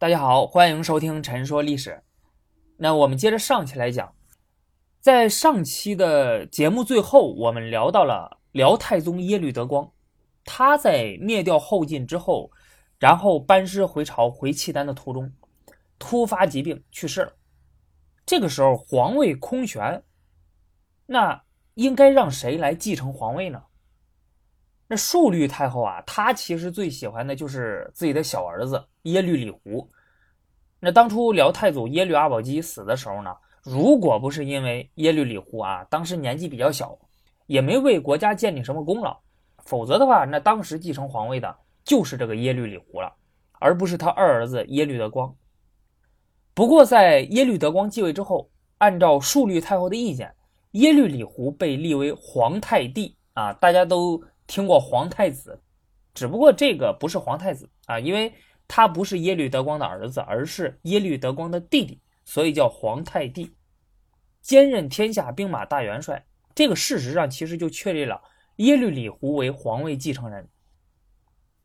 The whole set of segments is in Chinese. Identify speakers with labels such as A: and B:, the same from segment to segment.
A: 大家好，欢迎收听《陈说历史》。那我们接着上期来讲，在上期的节目最后，我们聊到了辽太宗耶律德光，他在灭掉后晋之后，然后班师回朝回契丹的途中，突发疾病去世了。这个时候皇位空悬，那应该让谁来继承皇位呢？那述律太后啊，她其实最喜欢的就是自己的小儿子耶律李胡。那当初辽太祖耶律阿保机死的时候呢，如果不是因为耶律李胡啊，当时年纪比较小，也没为国家建立什么功劳，否则的话，那当时继承皇位的就是这个耶律李胡了，而不是他二儿子耶律德光。不过在耶律德光继位之后，按照述律太后的意见，耶律李胡被立为皇太帝啊，大家都。听过皇太子，只不过这个不是皇太子啊，因为他不是耶律德光的儿子，而是耶律德光的弟弟，所以叫皇太帝，兼任天下兵马大元帅。这个事实上其实就确立了耶律李胡为皇位继承人。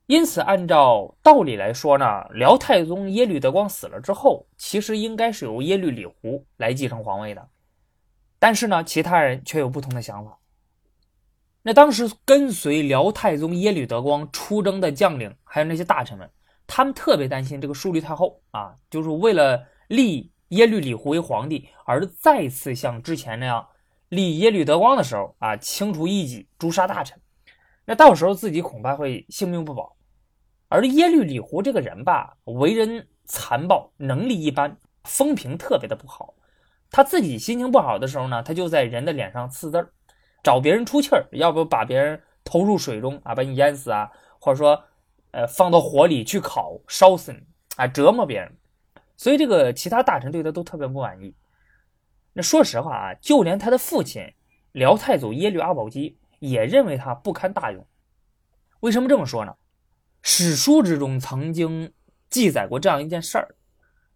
A: 因此，按照道理来说呢，辽太宗耶律德光死了之后，其实应该是由耶律李胡来继承皇位的。但是呢，其他人却有不同的想法。那当时跟随辽太宗耶律德光出征的将领，还有那些大臣们，他们特别担心这个述律太后啊，就是为了立耶律李胡为皇帝，而再次像之前那样立耶律德光的时候啊，清除异己、诛杀大臣，那到时候自己恐怕会性命不保。而耶律李胡这个人吧，为人残暴，能力一般，风评特别的不好。他自己心情不好的时候呢，他就在人的脸上刺字儿。找别人出气儿，要不把别人投入水中啊，把你淹死啊，或者说，呃，放到火里去烤，烧死你啊，折磨别人。所以这个其他大臣对他都特别不满意。那说实话啊，就连他的父亲辽太祖耶律阿保机也认为他不堪大用。为什么这么说呢？史书之中曾经记载过这样一件事儿，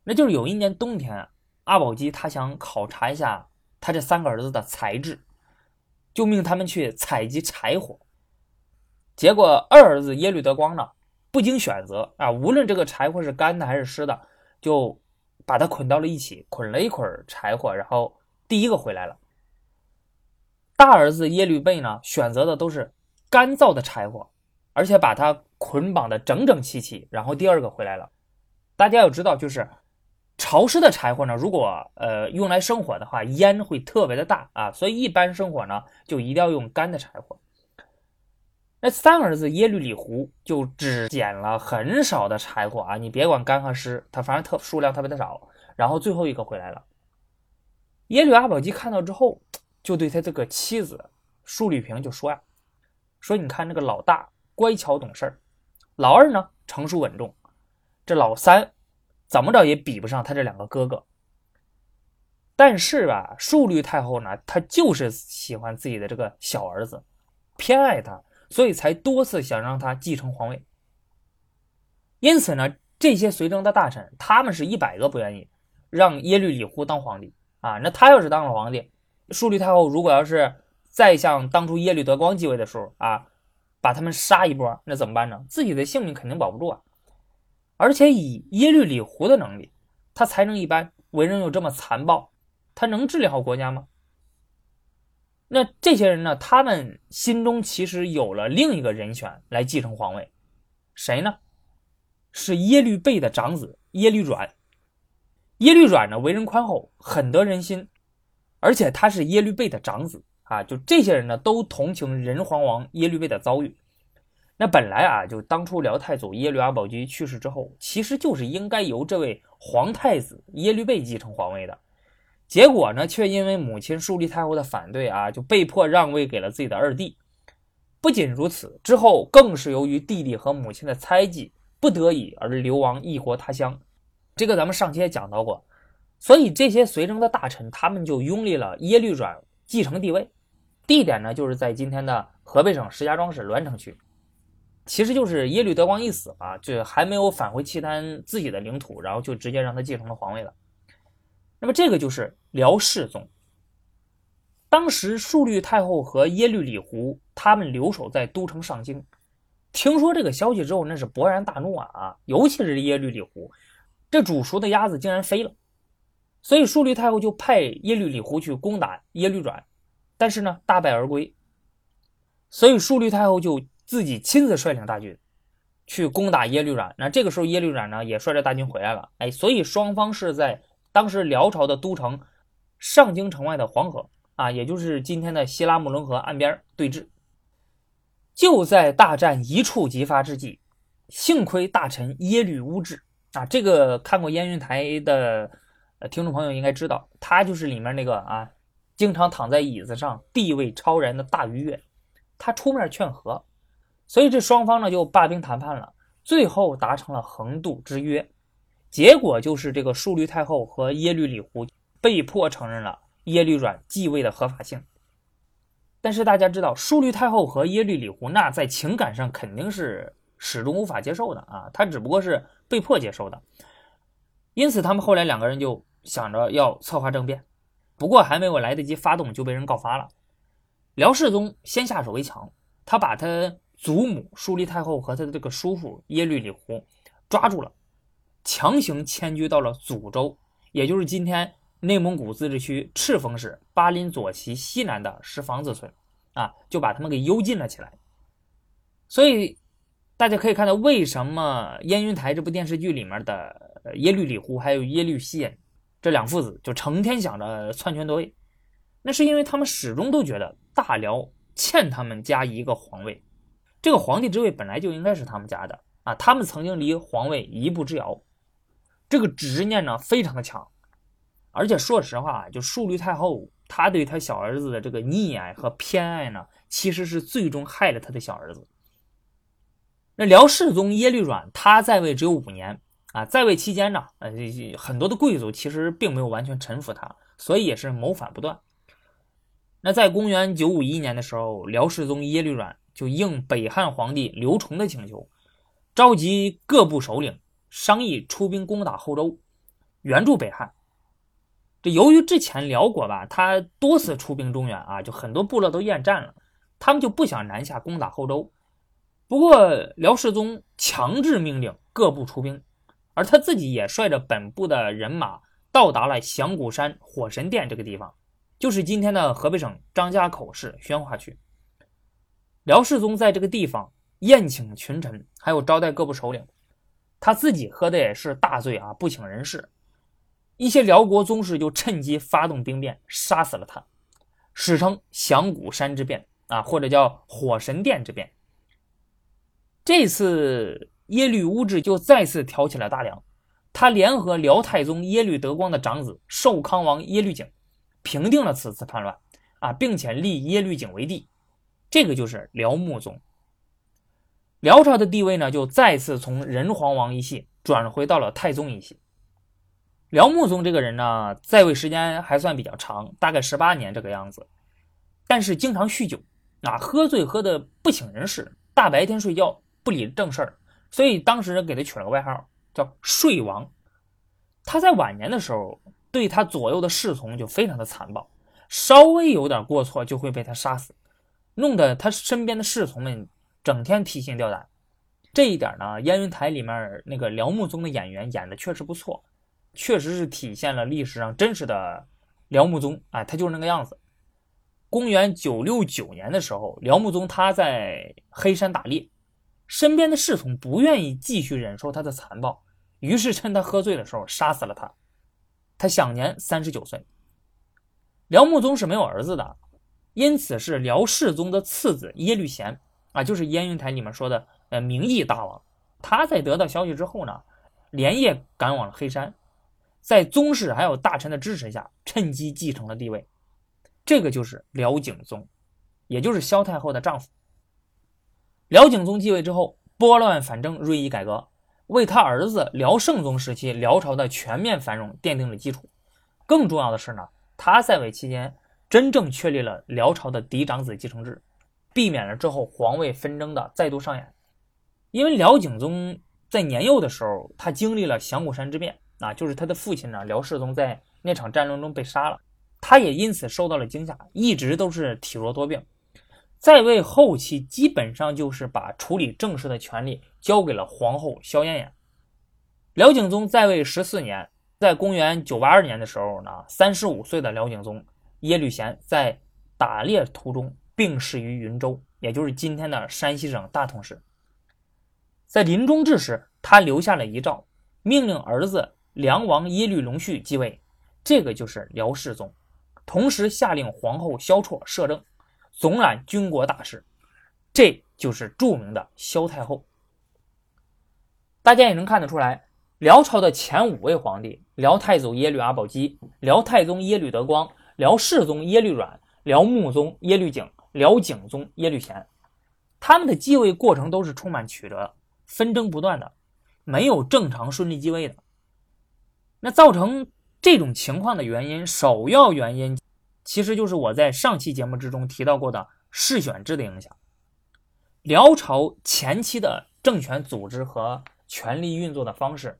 A: 那就是有一年冬天，阿保机他想考察一下他这三个儿子的才智。就命他们去采集柴火，结果二儿子耶律德光呢，不经选择啊，无论这个柴火是干的还是湿的，就把它捆到了一起，捆了一捆柴火，然后第一个回来了。大儿子耶律倍呢，选择的都是干燥的柴火，而且把它捆绑的整整齐齐，然后第二个回来了。大家要知道，就是。潮湿的柴火呢，如果呃用来生火的话，烟会特别的大啊，所以一般生火呢就一定要用干的柴火。那三儿子耶律李胡就只捡了很少的柴火啊，你别管干和湿，他反正特数量特别的少。然后最后一个回来了，耶律阿保机看到之后，就对他这个妻子述律平就说呀，说你看这个老大乖巧懂事儿，老二呢成熟稳重，这老三。怎么着也比不上他这两个哥哥，但是吧，述律太后呢，她就是喜欢自己的这个小儿子，偏爱他，所以才多次想让他继承皇位。因此呢，这些随征的大臣，他们是一百个不愿意让耶律李胡当皇帝啊。那他要是当了皇帝，述律太后如果要是再像当初耶律德光继位的时候啊，把他们杀一波，那怎么办呢？自己的性命肯定保不住啊。而且以耶律李胡的能力，他才能一般，为人又这么残暴，他能治理好国家吗？那这些人呢？他们心中其实有了另一个人选来继承皇位，谁呢？是耶律倍的长子耶律阮。耶律阮呢，为人宽厚，很得人心，而且他是耶律倍的长子啊。就这些人呢，都同情仁皇王耶律倍的遭遇。那本来啊，就当初辽太祖耶律阿保机去世之后，其实就是应该由这位皇太子耶律倍继承皇位的。结果呢，却因为母亲树立太后的反对啊，就被迫让位给了自己的二弟。不仅如此，之后更是由于弟弟和母亲的猜忌，不得已而流亡异国他乡。这个咱们上期也讲到过。所以这些随征的大臣，他们就拥立了耶律阮继承帝位，地点呢就是在今天的河北省石家庄市栾城区。其实就是耶律德光一死啊，就还没有返回契丹自己的领土，然后就直接让他继承了皇位了。那么这个就是辽世宗。当时述律太后和耶律李胡他们留守在都城上京，听说这个消息之后，那是勃然大怒啊啊！尤其是耶律李胡，这煮熟的鸭子竟然飞了，所以述律太后就派耶律李胡去攻打耶律转，但是呢大败而归。所以述律太后就自己亲自率领大军去攻打耶律阮。那这个时候耶律阮呢也率着大军回来了。哎，所以双方是在当时辽朝的都城上京城外的黄河啊，也就是今天的西拉木伦河岸边对峙。就在大战一触即发之际，幸亏大臣耶律乌质啊，这个看过燕云台的听众朋友应该知道，他就是里面那个啊，经常躺在椅子上、地位超然的大鱼月，他出面劝和，所以这双方呢就罢兵谈判了，最后达成了横渡之约，结果就是这个淑律太后和耶律李胡被迫承认了耶律阮继位的合法性。但是大家知道，淑律太后和耶律李胡那在情感上肯定是始终无法接受的啊，他只不过是被迫接受的。因此，他们后来两个人就想着要策划政变，不过还没有来得及发动，就被人告发了。辽世宗先下手为强，他把他祖母淑丽太后和他的这个叔父耶律李胡抓住了，强行迁居到了祖州，也就是今天。内蒙古自治区赤峰市巴林左旗西南的石房子村，啊，就把他们给幽禁了起来。所以大家可以看到，为什么《燕云台》这部电视剧里面的耶律李胡还有耶律希恩这两父子就成天想着篡权夺位？那是因为他们始终都觉得大辽欠他们家一个皇位，这个皇帝之位本来就应该是他们家的啊。他们曾经离皇位一步之遥，这个执念呢非常的强。而且说实话，就淑律太后，她对她小儿子的这个溺爱和偏爱呢，其实是最终害了她的小儿子。那辽世宗耶律阮，他在位只有五年啊，在位期间呢，呃，很多的贵族其实并没有完全臣服他，所以也是谋反不断。那在公元九五一年的时候，辽世宗耶律阮就应北汉皇帝刘崇的请求，召集各部首领商议出兵攻打后周，援助北汉。这由于之前辽国吧，他多次出兵中原啊，就很多部落都厌战了，他们就不想南下攻打后周。不过辽世宗强制命令各部出兵，而他自己也率着本部的人马到达了响鼓山火神殿这个地方，就是今天的河北省张家口市宣化区。辽世宗在这个地方宴请群臣，还有招待各部首领，他自己喝的也是大醉啊，不省人事。一些辽国宗室就趁机发动兵变，杀死了他，史称响鼓山之变啊，或者叫火神殿之变。这次耶律乌质就再次挑起了大梁，他联合辽太宗耶律德光的长子寿康王耶律景，平定了此次叛乱啊，并且立耶律景为帝，这个就是辽穆宗。辽朝的地位呢，就再次从仁皇王一系转回到了太宗一系。辽穆宗这个人呢，在位时间还算比较长，大概十八年这个样子，但是经常酗酒，啊，喝醉喝的不省人事，大白天睡觉不理正事儿，所以当时给他取了个外号叫“睡王”。他在晚年的时候，对他左右的侍从就非常的残暴，稍微有点过错就会被他杀死，弄得他身边的侍从们整天提心吊胆。这一点呢，《燕云台》里面那个辽穆宗的演员演的确实不错。确实是体现了历史上真实的辽穆宗，哎，他就是那个样子。公元九六九年的时候，辽穆宗他在黑山打猎，身边的侍从不愿意继续忍受他的残暴，于是趁他喝醉的时候杀死了他。他享年三十九岁。辽穆宗是没有儿子的，因此是辽世宗的次子耶律贤啊，就是燕云台里面说的呃名义大王。他在得到消息之后呢，连夜赶往了黑山。在宗室还有大臣的支持下，趁机继承了帝位，这个就是辽景宗，也就是萧太后的丈夫。辽景宗继位之后，拨乱反正，锐意改革，为他儿子辽圣宗时期辽朝的全面繁荣奠定了基础。更重要的是呢，他在位期间真正确立了辽朝的嫡长子继承制，避免了之后皇位纷争的再度上演。因为辽景宗在年幼的时候，他经历了降谷山之变。啊，就是他的父亲呢，辽世宗在那场战争中被杀了，他也因此受到了惊吓，一直都是体弱多病。在位后期，基本上就是把处理政事的权利交给了皇后萧燕燕。辽景宗在位十四年，在公元九八二年的时候呢，三十五岁的辽景宗耶律贤在打猎途中病逝于云州，也就是今天的山西省大同市。在临终之时，他留下了遗诏，命令儿子梁王耶律隆绪继位，这个就是辽世宗。同时下令皇后萧绰摄政，总揽军国大事，这就是著名的萧太后。大家也能看得出来。辽朝的前五位皇帝：辽太祖耶律阿保机、辽太宗耶律德光、辽世宗耶律阮、辽穆宗耶律景、辽景宗耶律贤，他们的继位过程都是充满曲折、纷争不断的，没有正常顺利继位的。那造成这种情况的原因，首要原因其实就是我在上期节目之中提到过的世选制的影响。辽朝前期的政权组织和权力运作的方式。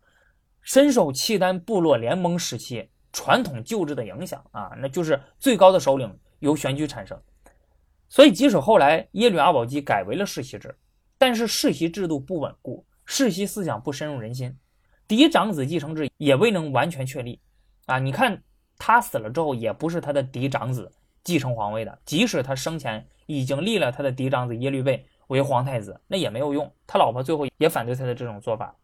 A: 深受契丹部落联盟时期传统旧制的影响啊，那就是最高的首领由选举产生。所以，即使后来耶律阿保机改为了世袭制，但是世袭制度不稳固，世袭思想不深入人心，嫡长子继承制也未能完全确立啊。你看他死了之后，也不是他的嫡长子继承皇位的，即使他生前已经立了他的嫡长子耶律倍为皇太子，那也没有用，他老婆最后也反对他的这种做法。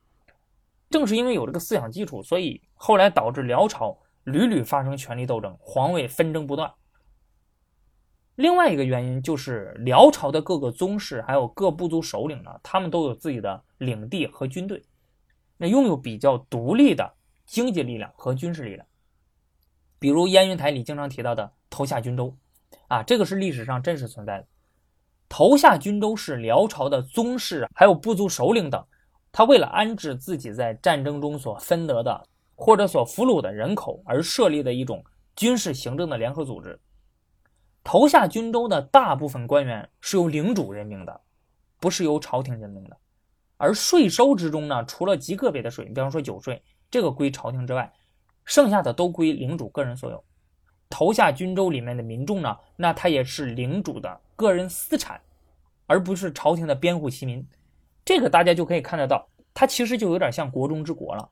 A: 正是因为有这个思想基础，所以后来导致辽朝屡屡发生权力斗争，皇位纷争不断。另外一个原因就是辽朝的各个宗室还有各部族首领呢，他们都有自己的领地和军队，那拥有比较独立的经济力量和军事力量。比如燕云台里经常提到的投下军州，啊，这个是历史上真实存在的。投下军州是辽朝的宗室还有部族首领等。他为了安置自己在战争中所分得的或者所俘虏的人口而设立的一种军事行政的联合组织。投下军州的大部分官员是由领主任命的，不是由朝廷任命的。而税收之中呢，除了极个别的税，比方说酒税，这个归朝廷之外，剩下的都归领主个人所有。投下军州里面的民众呢，那他也是领主的个人私产，而不是朝廷的编户齐民。这个大家就可以看得到，它其实就有点像国中之国了，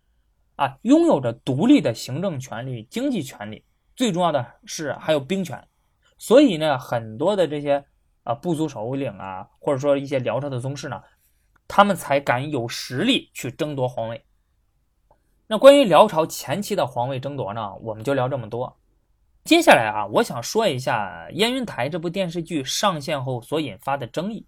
A: 啊，拥有着独立的行政权利、经济权利，最重要的是还有兵权。所以呢，很多的这些啊部族首领啊，或者说一些辽朝的宗室呢，他们才敢有实力去争夺皇位。那关于辽朝前期的皇位争夺呢，我们就聊这么多。接下来啊，我想说一下《燕云台》这部电视剧上线后所引发的争议。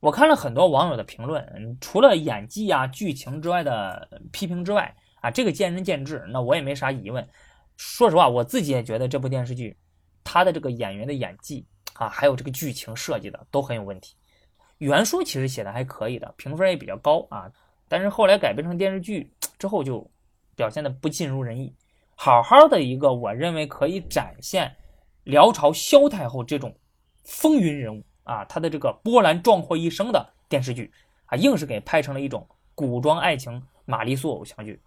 A: 我看了很多网友的评论，除了演技啊、剧情之外的批评之外，啊，这个见仁见智，那我也没啥疑问。说实话，我自己也觉得这部电视剧，它的这个演员的演技啊，还有这个剧情设计的都很有问题。原书其实写的还可以的，评分也比较高啊，但是后来改编成电视剧之后，就表现的不尽如人意。好好的一个，我认为可以展现辽朝萧太后这种风云人物。啊，他的这个波澜壮阔一生的电视剧啊，硬是给拍成了一种古装爱情玛丽苏偶像剧。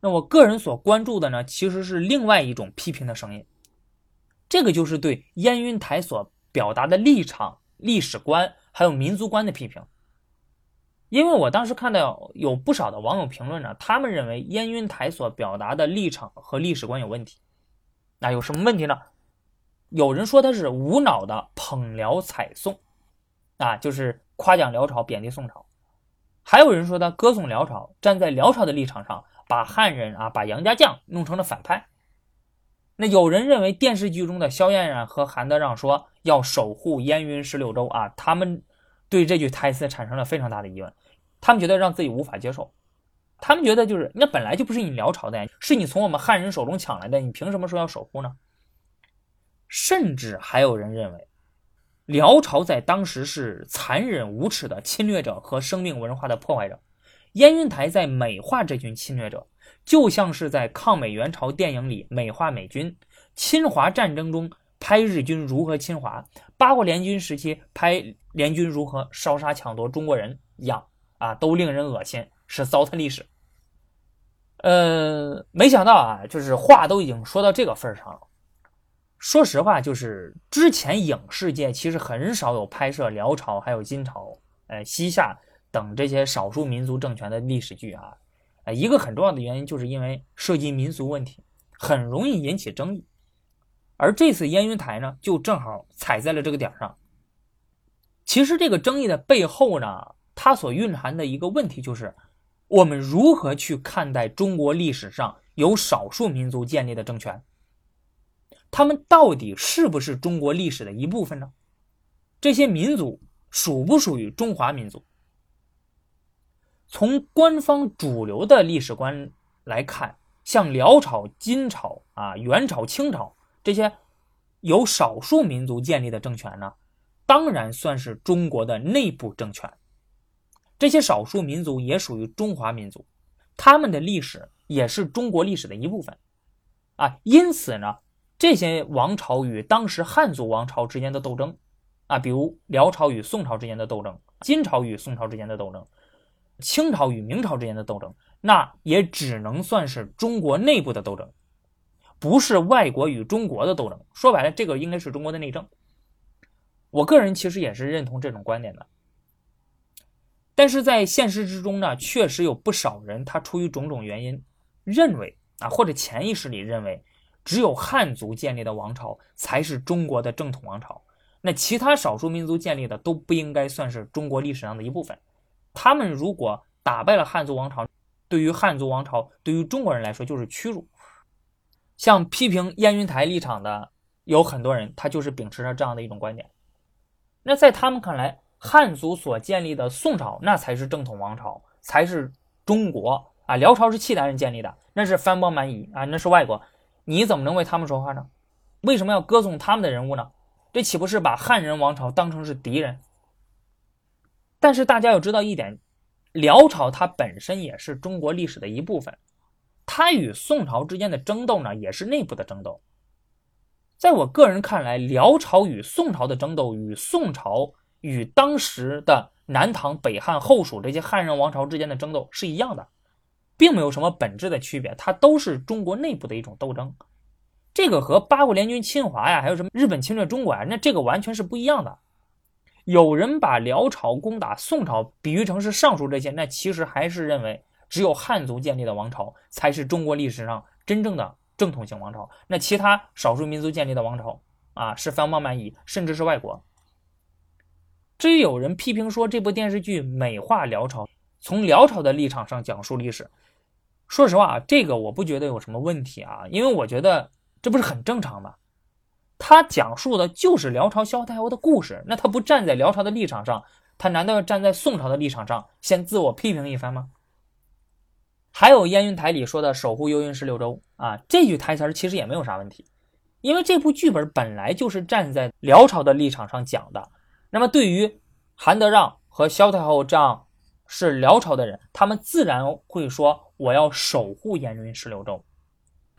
A: 那我个人所关注的呢，其实是另外一种批评的声音，这个就是对燕云台所表达的立场、历史观还有民族观的批评。因为我当时看到有不少的网友评论呢，他们认为燕云台所表达的立场和历史观有问题。那有什么问题呢？有人说他是无脑的捧辽踩宋，啊，就是夸奖辽朝，贬低宋朝；还有人说他歌颂辽朝，站在辽朝的立场上，把汉人啊，把杨家将弄成了反派。那有人认为电视剧中的萧燕然和韩德让说要守护燕云十六州啊，他们对这句台词产生了非常大的疑问，他们觉得让自己无法接受，他们觉得就是那本来就不是你辽朝的呀，是你从我们汉人手中抢来的，你凭什么说要守护呢？甚至还有人认为，辽朝在当时是残忍无耻的侵略者和生命文化的破坏者。燕云台在美化这群侵略者，就像是在抗美援朝电影里美化美军，侵华战争中拍日军如何侵华，八国联军时期拍联军如何烧杀抢夺中国人一样啊，都令人恶心，是糟蹋历史。呃，没想到啊，就是话都已经说到这个份上了。说实话，就是之前影视界其实很少有拍摄辽朝、还有金朝、呃西夏等这些少数民族政权的历史剧啊。啊，一个很重要的原因就是因为涉及民族问题，很容易引起争议。而这次燕云台呢，就正好踩在了这个点上。其实这个争议的背后呢，它所蕴含的一个问题就是，我们如何去看待中国历史上由少数民族建立的政权？他们到底是不是中国历史的一部分呢？这些民族属不属于中华民族？从官方主流的历史观来看，像辽朝、金朝啊、元朝、清朝。这些由少数民族建立的政权呢，当然算是中国的内部政权。这些少数民族也属于中华民族，他们的历史也是中国历史的一部分啊。因此呢，这些王朝与当时汉族王朝之间的斗争啊，比如辽朝与宋朝之间的斗争，金朝与宋朝之间的斗争，清朝与明朝之间的斗争，那也只能算是中国内部的斗争。不是外国与中国的斗争，说白了，这个应该是中国的内政。我个人其实也是认同这种观点的，但是在现实之中呢，确实有不少人他出于种种原因，认为啊，或者潜意识里认为，只有汉族建立的王朝才是中国的正统王朝，那其他少数民族建立的都不应该算是中国历史上的一部分。他们如果打败了汉族王朝，对于汉族王朝，对于中国人来说就是屈辱。像批评燕云台立场的有很多人，他就是秉持着这样的一种观点。那在他们看来，汉族所建立的宋朝那才是正统王朝，才是中国啊！辽朝是契丹人建立的，那是藩邦蛮夷啊，那是外国。你怎么能为他们说话呢？为什么要歌颂他们的人物呢？这岂不是把汉人王朝当成是敌人？但是大家要知道一点，辽朝它本身也是中国历史的一部分。它与宋朝之间的争斗呢，也是内部的争斗。在我个人看来，辽朝与宋朝的争斗，与宋朝与当时的南唐、北汉、后蜀这些汉人王朝之间的争斗是一样的，并没有什么本质的区别。它都是中国内部的一种斗争。这个和八国联军侵华呀，还有什么日本侵略中国啊，那这个完全是不一样的。有人把辽朝攻打宋朝比喻成是上述这些，那其实还是认为。只有汉族建立的王朝才是中国历史上真正的正统性王朝，那其他少数民族建立的王朝啊，是藩邦蛮夷，甚至是外国。至于有人批评说这部电视剧美化辽朝，从辽朝的立场上讲述历史，说实话啊，这个我不觉得有什么问题啊，因为我觉得这不是很正常吗？他讲述的就是辽朝萧太后的故事，那他不站在辽朝的立场上，他难道要站在宋朝的立场上先自我批评一番吗？还有燕云台里说的“守护幽云十六州”啊，这句台词其实也没有啥问题，因为这部剧本本来就是站在辽朝的立场上讲的。那么对于韩德让和萧太后这样是辽朝的人，他们自然会说：“我要守护燕云十六州。”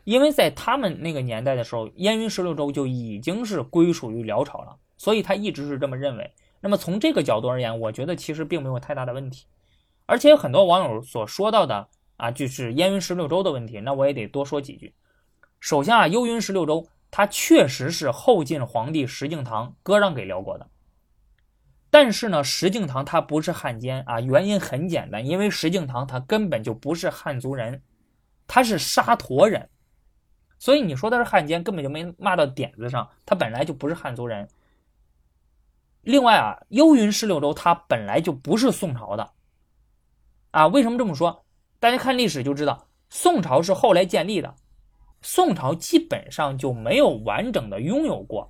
A: 因为在他们那个年代的时候，燕云十六州就已经是归属于辽朝了，所以他一直是这么认为。那么从这个角度而言，我觉得其实并没有太大的问题，而且很多网友所说到的。啊，就是燕云十六州的问题，那我也得多说几句。首先啊，幽云十六州它确实是后晋皇帝石敬瑭割让给辽国的，但是呢，石敬瑭他不是汉奸啊，原因很简单，因为石敬瑭他根本就不是汉族人，他是沙陀人，所以你说他是汉奸，根本就没骂到点子上，他本来就不是汉族人。另外啊，幽云十六州它本来就不是宋朝的，啊，为什么这么说？大家看历史就知道，宋朝是后来建立的，宋朝基本上就没有完整的拥有过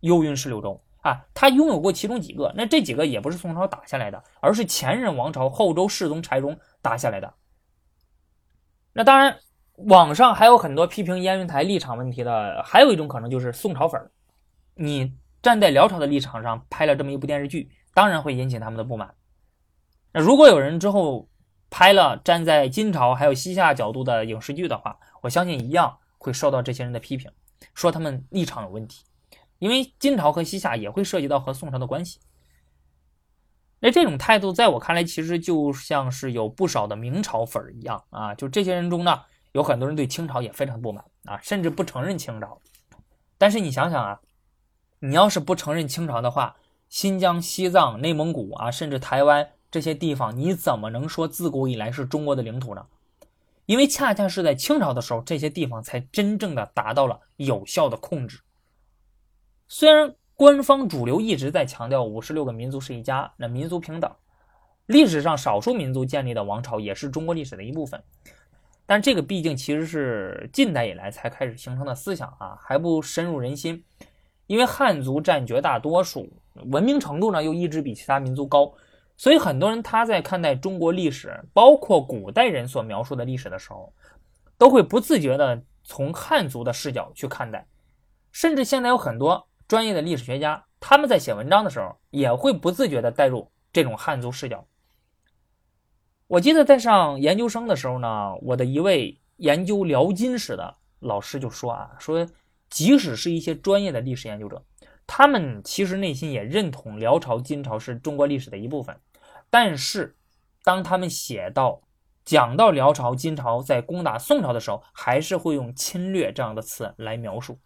A: 幽云十六州啊，他拥有过其中几个，那这几个也不是宋朝打下来的，而是前任王朝后周世宗柴荣打下来的。那当然，网上还有很多批评燕云台立场问题的，还有一种可能就是宋朝粉儿你站在辽朝的立场上拍了这么一部电视剧，当然会引起他们的不满。那如果有人之后，拍了站在金朝还有西夏角度的影视剧的话，我相信一样会受到这些人的批评，说他们立场有问题。因为金朝和西夏也会涉及到和宋朝的关系。那这种态度在我看来，其实就像是有不少的明朝粉儿一样啊。就这些人中呢，有很多人对清朝也非常不满啊，甚至不承认清朝。但是你想想啊，你要是不承认清朝的话，新疆、西藏、内蒙古啊，甚至台湾。这些地方你怎么能说自古以来是中国的领土呢？因为恰恰是在清朝的时候，这些地方才真正的达到了有效的控制。虽然官方主流一直在强调五十六个民族是一家，那民族平等，历史上少数民族建立的王朝也是中国历史的一部分，但这个毕竟其实是近代以来才开始形成的思想啊，还不深入人心。因为汉族占绝大多数，文明程度呢又一直比其他民族高，所以很多人他在看待中国历史，包括古代人所描述的历史的时候，都会不自觉的从汉族的视角去看待，甚至现在有很多专业的历史学家，他们在写文章的时候也会不自觉的带入这种汉族视角。我记得在上研究生的时候呢，我的一位研究辽金史的老师就说啊，说。即使是一些专业的历史研究者，他们其实内心也认同辽朝、金朝是中国历史的一部分。但是，当他们写到讲到辽朝、金朝在攻打宋朝的时候，还是会用“侵略”这样的词来描述。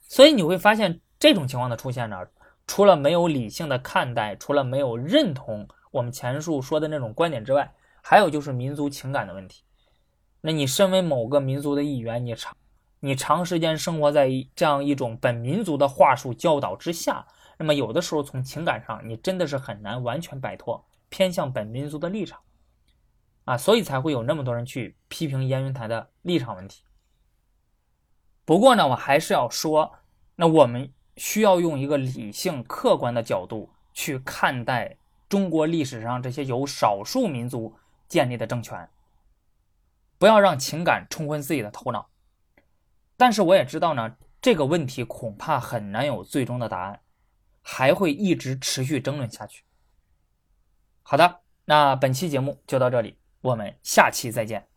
A: 所以你会发现，这种情况的出现呢，除了没有理性的看待，除了没有认同我们前述说的那种观点之外，还有就是民族情感的问题。那你身为某个民族的一员，你长。你长时间生活在这样一种本民族的话术教导之下，那么有的时候从情感上，你真的是很难完全摆脱偏向本民族的立场，啊，所以才会有那么多人去批评燕云台的立场问题。不过呢，我还是要说，那我们需要用一个理性、客观的角度去看待中国历史上这些由少数民族建立的政权，不要让情感冲昏自己的头脑。但是我也知道呢，这个问题恐怕很难有最终的答案，还会一直持续争论下去。好的，那本期节目就到这里，我们下期再见。